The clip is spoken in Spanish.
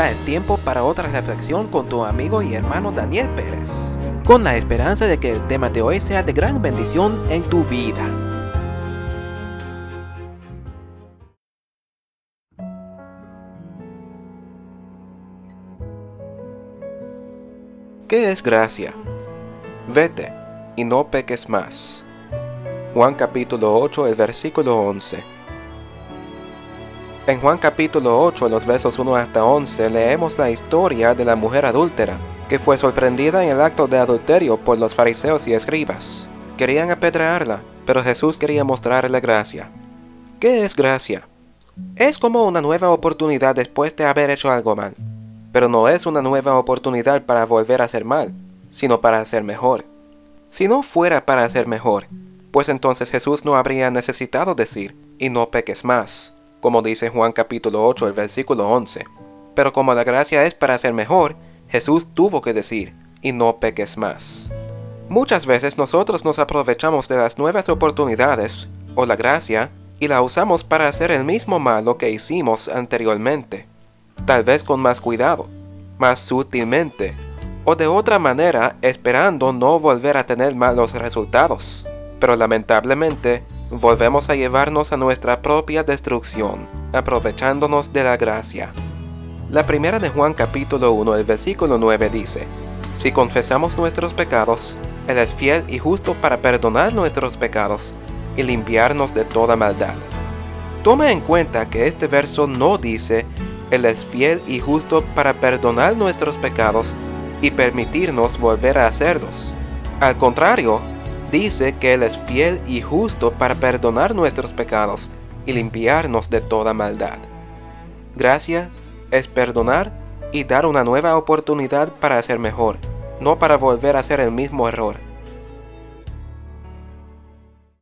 ya es tiempo para otra reflexión con tu amigo y hermano Daniel Pérez, con la esperanza de que el tema de hoy sea de gran bendición en tu vida. ¿Qué es gracia? Vete y no peques más. Juan capítulo 8, el versículo 11. En Juan capítulo 8, los versos 1 hasta 11, leemos la historia de la mujer adúltera, que fue sorprendida en el acto de adulterio por los fariseos y escribas. Querían apedrearla, pero Jesús quería mostrarle gracia. ¿Qué es gracia? Es como una nueva oportunidad después de haber hecho algo mal, pero no es una nueva oportunidad para volver a hacer mal, sino para hacer mejor. Si no fuera para hacer mejor, pues entonces Jesús no habría necesitado decir, y no peques más, como dice Juan capítulo 8, el versículo 11. Pero como la gracia es para hacer mejor, Jesús tuvo que decir, y no peques más. Muchas veces nosotros nos aprovechamos de las nuevas oportunidades, o la gracia, y la usamos para hacer el mismo malo que hicimos anteriormente, tal vez con más cuidado, más sutilmente, o de otra manera esperando no volver a tener malos resultados. Pero lamentablemente, volvemos a llevarnos a nuestra propia destrucción, aprovechándonos de la gracia. La primera de Juan capítulo 1, el versículo 9 dice, Si confesamos nuestros pecados, Él es fiel y justo para perdonar nuestros pecados y limpiarnos de toda maldad. Toma en cuenta que este verso no dice, Él es fiel y justo para perdonar nuestros pecados y permitirnos volver a hacerlos. Al contrario, dice que Él es fiel y justo para perdonar nuestros pecados y limpiarnos de toda maldad. Gracia es perdonar y dar una nueva oportunidad para hacer mejor, no para volver a hacer el mismo error.